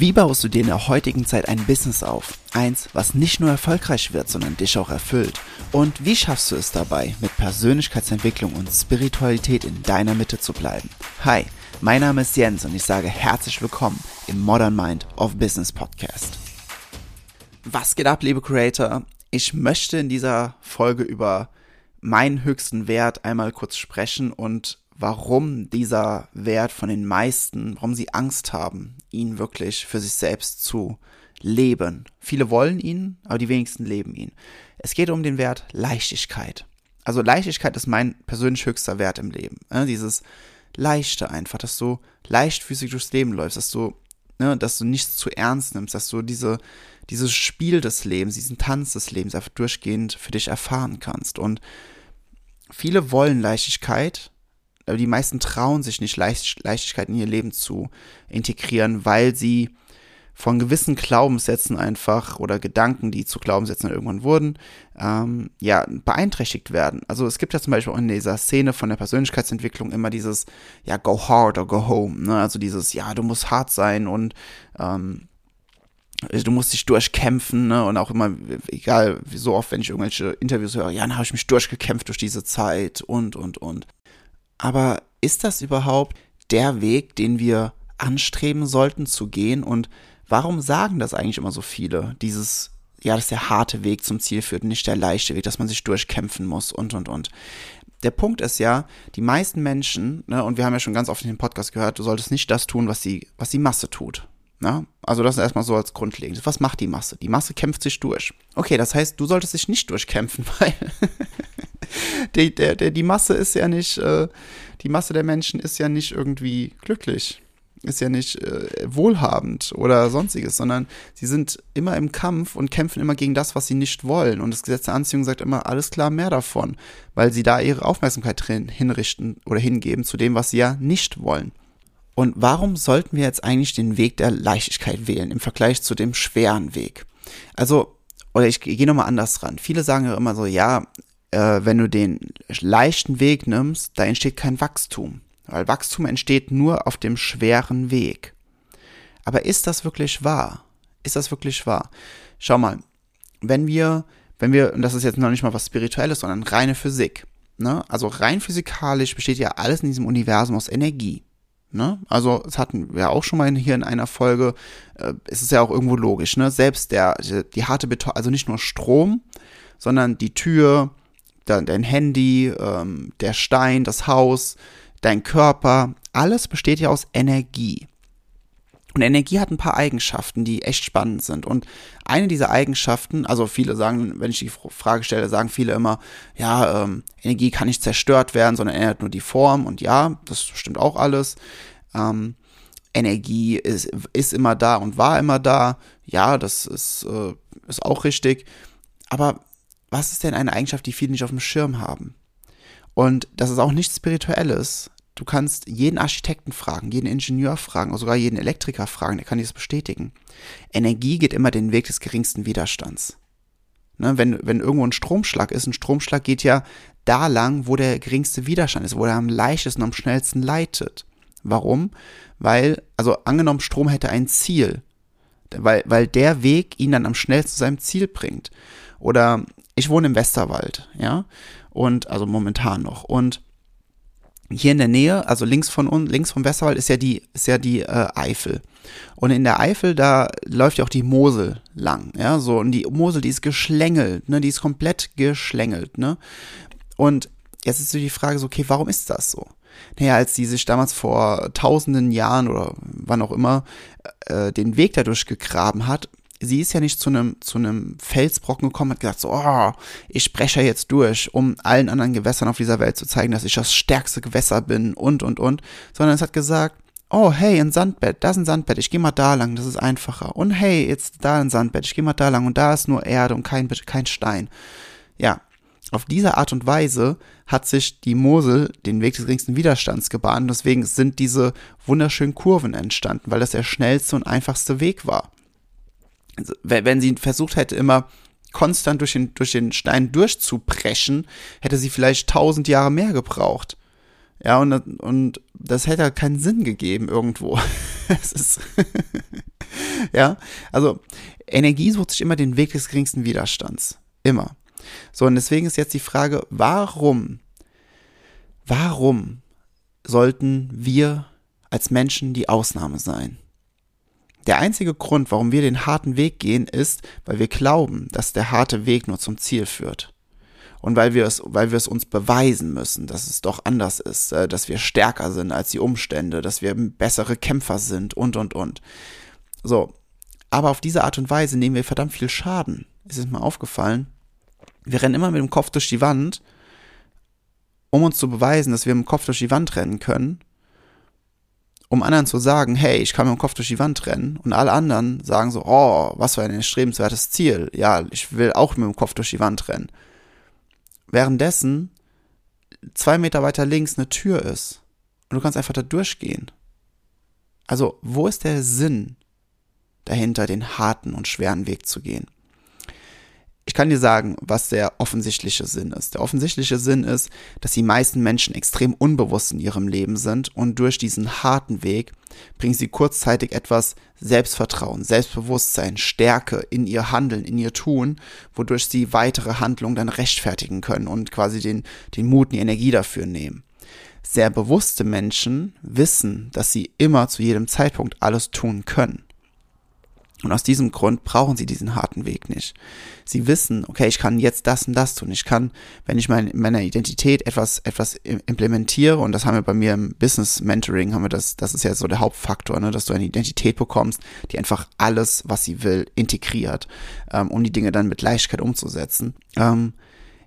Wie baust du dir in der heutigen Zeit ein Business auf? Eins, was nicht nur erfolgreich wird, sondern dich auch erfüllt. Und wie schaffst du es dabei, mit Persönlichkeitsentwicklung und Spiritualität in deiner Mitte zu bleiben? Hi, mein Name ist Jens und ich sage herzlich willkommen im Modern Mind of Business Podcast. Was geht ab, liebe Creator? Ich möchte in dieser Folge über meinen höchsten Wert einmal kurz sprechen und warum dieser Wert von den meisten, warum sie Angst haben, ihn wirklich für sich selbst zu leben. Viele wollen ihn, aber die wenigsten leben ihn. Es geht um den Wert Leichtigkeit. Also Leichtigkeit ist mein persönlich höchster Wert im Leben. Ne? Dieses Leichte einfach, dass du leichtfüßig durchs Leben läufst, dass du, ne, dass du nichts zu ernst nimmst, dass du diese, dieses Spiel des Lebens, diesen Tanz des Lebens einfach durchgehend für dich erfahren kannst. Und viele wollen Leichtigkeit, aber die meisten trauen sich nicht, Leicht, Leichtigkeit in ihr Leben zu integrieren, weil sie von gewissen Glaubenssätzen einfach oder Gedanken, die zu Glaubenssätzen irgendwann wurden, ähm, ja, beeinträchtigt werden. Also es gibt ja zum Beispiel auch in dieser Szene von der Persönlichkeitsentwicklung immer dieses, ja, go hard or go home, ne? Also dieses, ja, du musst hart sein und ähm, du musst dich durchkämpfen, ne? Und auch immer, egal, wie so oft, wenn ich irgendwelche Interviews höre, ja, dann habe ich mich durchgekämpft durch diese Zeit und, und, und. Aber ist das überhaupt der Weg, den wir anstreben sollten zu gehen? Und warum sagen das eigentlich immer so viele? Dieses, ja, dass der harte Weg zum Ziel führt, nicht der leichte Weg, dass man sich durchkämpfen muss und, und, und. Der Punkt ist ja, die meisten Menschen, ne, und wir haben ja schon ganz oft in dem Podcast gehört, du solltest nicht das tun, was die, was die Masse tut. Ne? Also das ist erstmal so als grundlegend. Was macht die Masse? Die Masse kämpft sich durch. Okay, das heißt, du solltest dich nicht durchkämpfen, weil die, der, der, die Masse ist ja nicht, äh, die Masse der Menschen ist ja nicht irgendwie glücklich, ist ja nicht äh, wohlhabend oder sonstiges, sondern sie sind immer im Kampf und kämpfen immer gegen das, was sie nicht wollen. Und das Gesetz der Anziehung sagt immer, alles klar, mehr davon, weil sie da ihre Aufmerksamkeit drin hinrichten oder hingeben zu dem, was sie ja nicht wollen. Und warum sollten wir jetzt eigentlich den Weg der Leichtigkeit wählen im Vergleich zu dem schweren Weg? Also, oder ich gehe nochmal anders ran. Viele sagen ja immer so, ja, äh, wenn du den leichten Weg nimmst, da entsteht kein Wachstum. Weil Wachstum entsteht nur auf dem schweren Weg. Aber ist das wirklich wahr? Ist das wirklich wahr? Schau mal, wenn wir, wenn wir, und das ist jetzt noch nicht mal was Spirituelles, sondern reine Physik. Ne? Also rein physikalisch besteht ja alles in diesem Universum aus Energie. Ne? Also, das hatten wir auch schon mal hier in einer Folge. Äh, es ist ja auch irgendwo logisch, ne? Selbst der, die harte Beton, also nicht nur Strom, sondern die Tür, dein Handy, ähm, der Stein, das Haus, dein Körper, alles besteht ja aus Energie. Und Energie hat ein paar Eigenschaften, die echt spannend sind. Und eine dieser Eigenschaften, also viele sagen, wenn ich die Frage stelle, sagen viele immer, ja, ähm, Energie kann nicht zerstört werden, sondern ändert nur die Form. Und ja, das stimmt auch alles. Ähm, Energie ist, ist immer da und war immer da. Ja, das ist, äh, ist auch richtig. Aber was ist denn eine Eigenschaft, die viele nicht auf dem Schirm haben? Und das ist auch nichts Spirituelles. Du kannst jeden Architekten fragen, jeden Ingenieur fragen, oder sogar jeden Elektriker fragen, der kann dir das bestätigen. Energie geht immer den Weg des geringsten Widerstands. Ne, wenn, wenn irgendwo ein Stromschlag ist, ein Stromschlag geht ja da lang, wo der geringste Widerstand ist, wo er am leichtesten, am schnellsten leitet. Warum? Weil, also angenommen, Strom hätte ein Ziel, weil, weil der Weg ihn dann am schnellsten zu seinem Ziel bringt. Oder ich wohne im Westerwald, ja, und also momentan noch. Und hier in der Nähe, also links von uns, links vom Westerwald ist ja die, ist ja die äh, Eifel. Und in der Eifel, da läuft ja auch die Mosel lang, ja, so. Und die Mosel, die ist geschlängelt, ne, die ist komplett geschlängelt, ne. Und jetzt ist so die Frage so, okay, warum ist das so? Naja, als die sich damals vor tausenden Jahren oder wann auch immer äh, den Weg dadurch gegraben hat, sie ist ja nicht zu einem zu einem Felsbrocken gekommen und hat gesagt, so, oh, ich spreche jetzt durch, um allen anderen Gewässern auf dieser Welt zu zeigen, dass ich das stärkste Gewässer bin und und und, sondern es hat gesagt, oh, hey, ein Sandbett, da ist ein Sandbett, ich gehe mal da lang, das ist einfacher. Und hey, jetzt da ein Sandbett, ich gehe mal da lang und da ist nur Erde und kein, kein Stein. Ja, auf diese Art und Weise hat sich die Mosel den Weg des geringsten Widerstands gebahnt. Deswegen sind diese wunderschönen Kurven entstanden, weil das der schnellste und einfachste Weg war. Also, wenn sie versucht hätte, immer konstant durch den, durch den Stein durchzubrechen, hätte sie vielleicht tausend Jahre mehr gebraucht. Ja, und, und das hätte halt keinen Sinn gegeben irgendwo. ist ja, also Energie sucht sich immer den Weg des geringsten Widerstands. Immer. So, und deswegen ist jetzt die Frage, warum, warum sollten wir als Menschen die Ausnahme sein? Der einzige Grund, warum wir den harten Weg gehen, ist, weil wir glauben, dass der harte Weg nur zum Ziel führt. Und weil wir es, weil wir es uns beweisen müssen, dass es doch anders ist, äh, dass wir stärker sind als die Umstände, dass wir bessere Kämpfer sind und, und, und. So. Aber auf diese Art und Weise nehmen wir verdammt viel Schaden. Ist es mir aufgefallen? Wir rennen immer mit dem Kopf durch die Wand, um uns zu beweisen, dass wir mit dem Kopf durch die Wand rennen können um anderen zu sagen, hey, ich kann mit dem Kopf durch die Wand rennen und alle anderen sagen so, oh, was für ein erstrebenswertes Ziel. Ja, ich will auch mit dem Kopf durch die Wand rennen. Währenddessen zwei Meter weiter links eine Tür ist und du kannst einfach da durchgehen. Also, wo ist der Sinn dahinter, den harten und schweren Weg zu gehen? Ich kann dir sagen, was der offensichtliche Sinn ist. Der offensichtliche Sinn ist, dass die meisten Menschen extrem unbewusst in ihrem Leben sind und durch diesen harten Weg bringen sie kurzzeitig etwas Selbstvertrauen, Selbstbewusstsein, Stärke in ihr Handeln, in ihr Tun, wodurch sie weitere Handlungen dann rechtfertigen können und quasi den, den Mut und die Energie dafür nehmen. Sehr bewusste Menschen wissen, dass sie immer zu jedem Zeitpunkt alles tun können. Und aus diesem Grund brauchen sie diesen harten Weg nicht. Sie wissen, okay, ich kann jetzt das und das tun. Ich kann, wenn ich mein, in meiner Identität etwas, etwas implementiere, und das haben wir bei mir im Business Mentoring, haben wir das, das ist ja so der Hauptfaktor, ne, dass du eine Identität bekommst, die einfach alles, was sie will, integriert, ähm, um die Dinge dann mit Leichtigkeit umzusetzen. Ähm,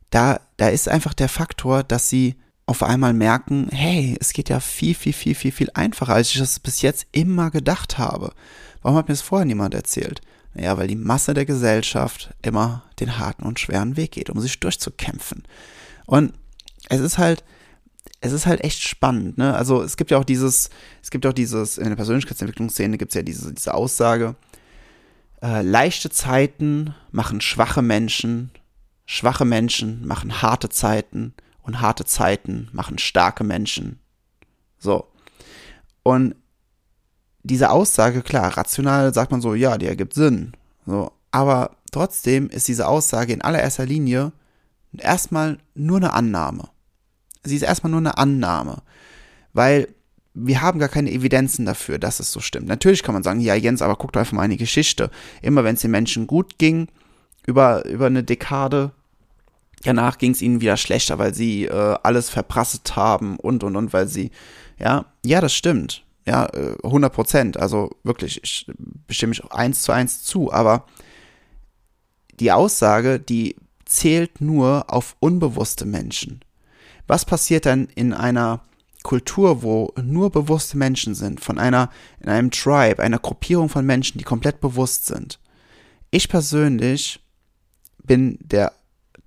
da, da ist einfach der Faktor, dass sie auf einmal merken, hey, es geht ja viel, viel, viel, viel, viel einfacher, als ich das bis jetzt immer gedacht habe. Warum hat mir das vorher niemand erzählt? Naja, weil die Masse der Gesellschaft immer den harten und schweren Weg geht, um sich durchzukämpfen. Und es ist halt, es ist halt echt spannend, ne? Also es gibt ja auch dieses, es gibt auch dieses, in der Persönlichkeitsentwicklungsszene gibt es ja diese, diese Aussage, äh, leichte Zeiten machen schwache Menschen, schwache Menschen machen harte Zeiten und harte Zeiten machen starke Menschen. So. Und diese Aussage, klar, rational sagt man so, ja, die ergibt Sinn. So, aber trotzdem ist diese Aussage in allererster Linie erstmal nur eine Annahme. Sie ist erstmal nur eine Annahme, weil wir haben gar keine Evidenzen dafür, dass es so stimmt. Natürlich kann man sagen, ja, Jens, aber guck doch einfach mal eine Geschichte. Immer wenn es den Menschen gut ging, über, über eine Dekade, danach ging es ihnen wieder schlechter, weil sie äh, alles verprasset haben und und und, weil sie, ja, ja, das stimmt. Ja, 100 äh, Prozent. Also wirklich, ich bestimme ich eins zu eins zu. Aber die Aussage, die zählt nur auf unbewusste Menschen. Was passiert dann in einer Kultur, wo nur bewusste Menschen sind, von einer, in einem Tribe, einer Gruppierung von Menschen, die komplett bewusst sind? Ich persönlich bin der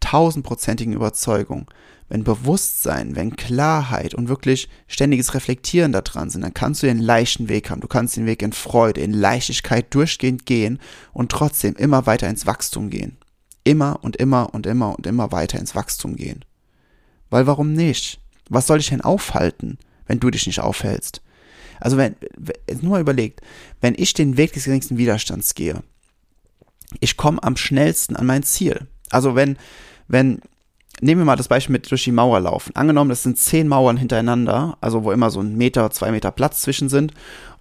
tausendprozentigen Überzeugung, wenn Bewusstsein, wenn Klarheit und wirklich ständiges Reflektieren da dran sind, dann kannst du den leichten Weg haben. Du kannst den Weg in Freude, in Leichtigkeit durchgehend gehen und trotzdem immer weiter ins Wachstum gehen. Immer und immer und immer und immer weiter ins Wachstum gehen. Weil warum nicht? Was soll dich denn aufhalten, wenn du dich nicht aufhältst? Also wenn, nur mal überlegt, wenn ich den Weg des geringsten Widerstands gehe, ich komme am schnellsten an mein Ziel. Also wenn, wenn, nehmen wir mal das Beispiel mit durch die Mauer laufen. Angenommen, das sind zehn Mauern hintereinander, also wo immer so ein Meter, zwei Meter Platz zwischen sind.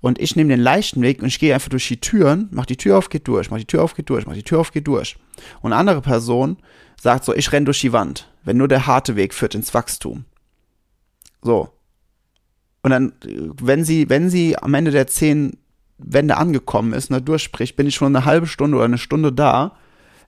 Und ich nehme den leichten Weg und ich gehe einfach durch die Türen, mach die Tür auf, geht durch, mach die Tür auf, geht durch, mach die Tür auf, geht durch. Und eine andere Person sagt so, ich renn durch die Wand, wenn nur der harte Weg führt ins Wachstum. So. Und dann, wenn sie, wenn sie am Ende der zehn Wände angekommen ist und da durchspricht, bin ich schon eine halbe Stunde oder eine Stunde da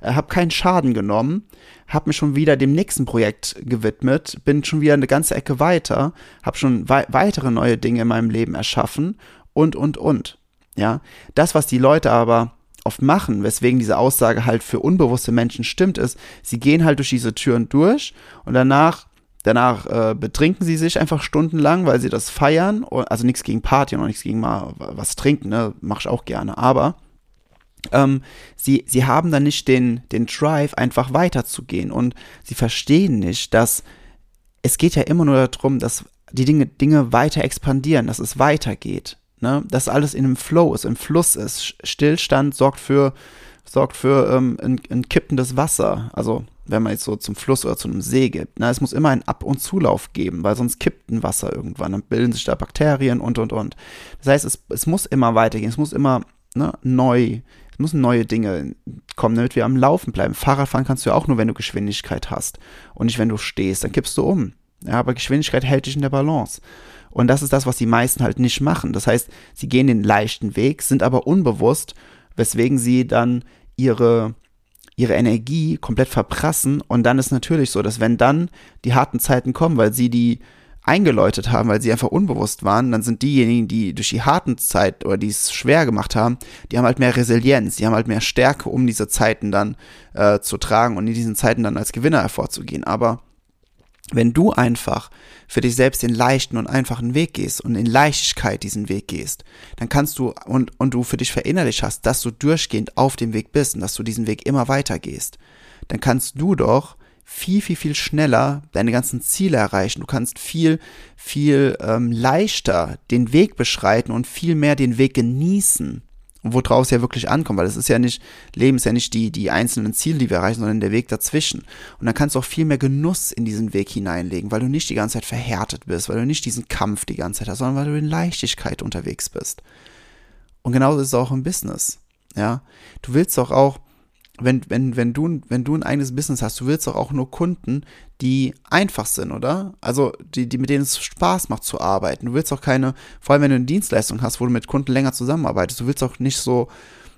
äh, habe keinen Schaden genommen, habe mich schon wieder dem nächsten Projekt gewidmet, bin schon wieder eine ganze Ecke weiter, habe schon wei weitere neue Dinge in meinem Leben erschaffen und, und, und. Ja, das, was die Leute aber oft machen, weswegen diese Aussage halt für unbewusste Menschen stimmt, ist, sie gehen halt durch diese Türen durch und danach Danach äh, betrinken sie sich einfach stundenlang, weil sie das feiern. Also nichts gegen Party und auch nichts gegen mal was trinken, ne? Mach ich auch gerne. Aber ähm, sie, sie haben dann nicht den, den Drive, einfach weiterzugehen und sie verstehen nicht, dass es geht ja immer nur darum, dass die Dinge, Dinge weiter expandieren, dass es weitergeht. Ne? Dass alles in einem Flow ist, im Fluss ist. Stillstand sorgt für, sorgt für ähm, ein, ein kippendes Wasser. Also wenn man jetzt so zum Fluss oder zu einem See gibt. Na, es muss immer einen Ab- und Zulauf geben, weil sonst kippt ein Wasser irgendwann. Dann bilden sich da Bakterien und, und, und. Das heißt, es, es muss immer weitergehen. Es muss immer ne, neu, es müssen neue Dinge kommen, damit wir am Laufen bleiben. Fahrradfahren kannst du ja auch nur, wenn du Geschwindigkeit hast und nicht, wenn du stehst. Dann kippst du um. Ja, aber Geschwindigkeit hält dich in der Balance. Und das ist das, was die meisten halt nicht machen. Das heißt, sie gehen den leichten Weg, sind aber unbewusst, weswegen sie dann ihre, ihre Energie komplett verprassen. Und dann ist natürlich so, dass wenn dann die harten Zeiten kommen, weil sie die eingeläutet haben, weil sie einfach unbewusst waren, dann sind diejenigen, die durch die harten Zeit oder die es schwer gemacht haben, die haben halt mehr Resilienz, die haben halt mehr Stärke, um diese Zeiten dann äh, zu tragen und in diesen Zeiten dann als Gewinner hervorzugehen. Aber wenn du einfach für dich selbst den leichten und einfachen Weg gehst und in Leichtigkeit diesen Weg gehst, dann kannst du und, und du für dich verinnerlicht hast, dass du durchgehend auf dem Weg bist und dass du diesen Weg immer weiter gehst, dann kannst du doch viel, viel, viel schneller deine ganzen Ziele erreichen. Du kannst viel, viel ähm, leichter den Weg beschreiten und viel mehr den Weg genießen worauf es ja wirklich ankommt, weil es ist ja nicht, Leben ist ja nicht die, die einzelnen Ziele, die wir erreichen, sondern der Weg dazwischen. Und dann kannst du auch viel mehr Genuss in diesen Weg hineinlegen, weil du nicht die ganze Zeit verhärtet bist, weil du nicht diesen Kampf die ganze Zeit hast, sondern weil du in Leichtigkeit unterwegs bist. Und genauso ist es auch im Business. Ja, du willst doch auch, wenn, wenn, wenn, du, wenn du ein eigenes Business hast, du willst doch auch nur Kunden, die einfach sind, oder? Also, die, die, mit denen es Spaß macht zu arbeiten. Du willst auch keine, vor allem wenn du eine Dienstleistung hast, wo du mit Kunden länger zusammenarbeitest, du willst auch nicht so,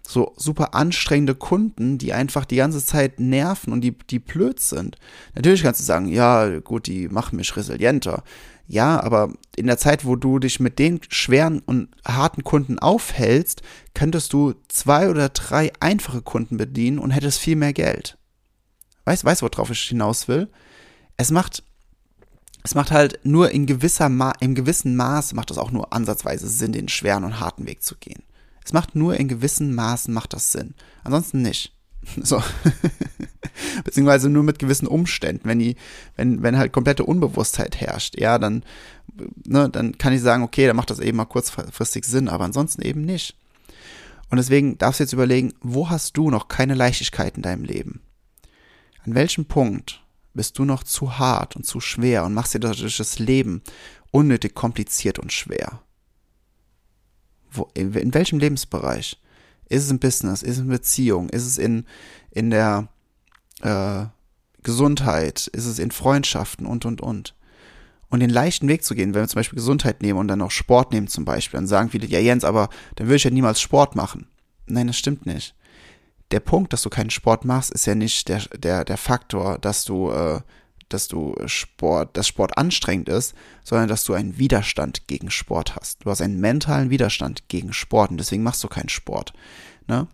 so super anstrengende Kunden, die einfach die ganze Zeit nerven und die, die blöd sind. Natürlich kannst du sagen, ja, gut, die machen mich resilienter. Ja, aber in der Zeit, wo du dich mit den schweren und harten Kunden aufhältst, könntest du zwei oder drei einfache Kunden bedienen und hättest viel mehr Geld. Weißt, du, worauf ich hinaus will? Es macht, es macht halt nur in gewisser Ma im gewissen Maß macht es auch nur ansatzweise Sinn, den schweren und harten Weg zu gehen. Es macht nur in gewissen Maßen macht das Sinn. Ansonsten nicht. So. Beziehungsweise nur mit gewissen Umständen. Wenn die, wenn, wenn halt komplette Unbewusstheit herrscht, ja, dann, ne, dann kann ich sagen, okay, dann macht das eben mal kurzfristig Sinn, aber ansonsten eben nicht. Und deswegen darfst du jetzt überlegen, wo hast du noch keine Leichtigkeit in deinem Leben? An welchem Punkt bist du noch zu hart und zu schwer und machst dir dadurch das Leben unnötig kompliziert und schwer? Wo, in, welchem Lebensbereich? Ist es im Business? Ist es in Beziehung? Ist es in, in der äh, Gesundheit? Ist es in Freundschaften und, und, und? Und den leichten Weg zu gehen, wenn wir zum Beispiel Gesundheit nehmen und dann auch Sport nehmen zum Beispiel, dann sagen viele, ja Jens, aber dann würde ich ja niemals Sport machen. Nein, das stimmt nicht. Der Punkt, dass du keinen Sport machst, ist ja nicht der, der, der Faktor, dass du äh, dass du Sport, dass Sport anstrengend ist, sondern dass du einen Widerstand gegen Sport hast. Du hast einen mentalen Widerstand gegen Sport und deswegen machst du keinen Sport. Ne?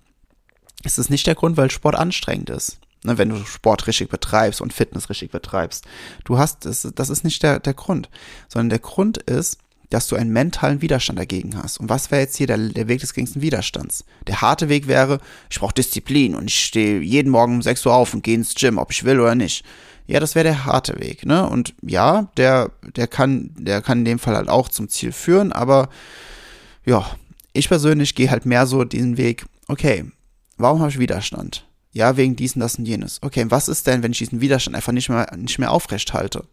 Es ist nicht der Grund, weil Sport anstrengend ist. Ne, wenn du Sport richtig betreibst und Fitness richtig betreibst. Du hast, das, das ist nicht der, der Grund, sondern der Grund ist, dass du einen mentalen Widerstand dagegen hast. Und was wäre jetzt hier der, der Weg des geringsten Widerstands? Der harte Weg wäre, ich brauche Disziplin und ich stehe jeden Morgen um 6 Uhr auf und gehe ins Gym, ob ich will oder nicht ja, das wäre der harte Weg, ne? Und ja, der, der kann, der kann in dem Fall halt auch zum Ziel führen, aber ja, ich persönlich gehe halt mehr so diesen Weg, okay, warum habe ich Widerstand? Ja, wegen diesen, das und jenes. Okay, was ist denn, wenn ich diesen Widerstand einfach nicht mehr, nicht mehr aufrecht halte?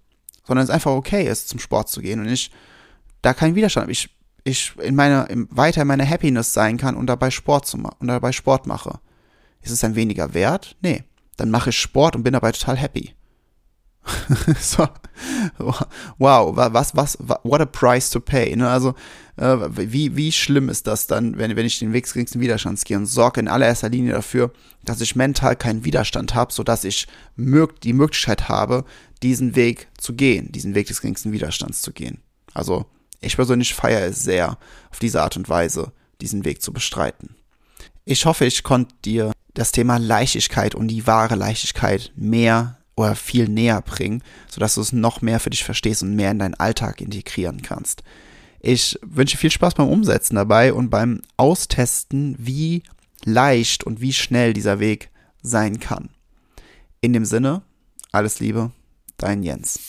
Sondern es einfach okay ist, zum Sport zu gehen und ich da keinen Widerstand habe. Ich, ich in meiner, weiter in meiner Happiness sein kann und dabei Sport zu und dabei Sport mache. Ist es dann weniger wert? Nee. Dann mache ich Sport und bin dabei total happy. so, wow, was, was, what a price to pay. Ne? Also, äh, wie, wie schlimm ist das dann, wenn, wenn ich den Weg geringsten Widerstands gehe und sorge in allererster Linie dafür, dass ich mental keinen Widerstand habe, sodass ich mög die Möglichkeit habe, diesen Weg zu gehen, diesen Weg des geringsten Widerstands zu gehen. Also, ich persönlich feiere es sehr, auf diese Art und Weise diesen Weg zu bestreiten. Ich hoffe, ich konnte dir das Thema Leichtigkeit und die wahre Leichtigkeit mehr oder viel näher bringen, sodass du es noch mehr für dich verstehst und mehr in deinen Alltag integrieren kannst. Ich wünsche viel Spaß beim Umsetzen dabei und beim Austesten, wie leicht und wie schnell dieser Weg sein kann. In dem Sinne, alles Liebe, dein Jens.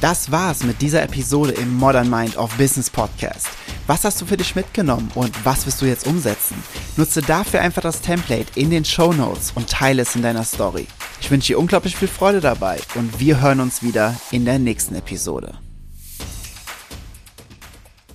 Das war's mit dieser Episode im Modern Mind of Business Podcast. Was hast du für dich mitgenommen und was wirst du jetzt umsetzen? Nutze dafür einfach das Template in den Show Notes und teile es in deiner Story. Ich wünsche dir unglaublich viel Freude dabei und wir hören uns wieder in der nächsten Episode.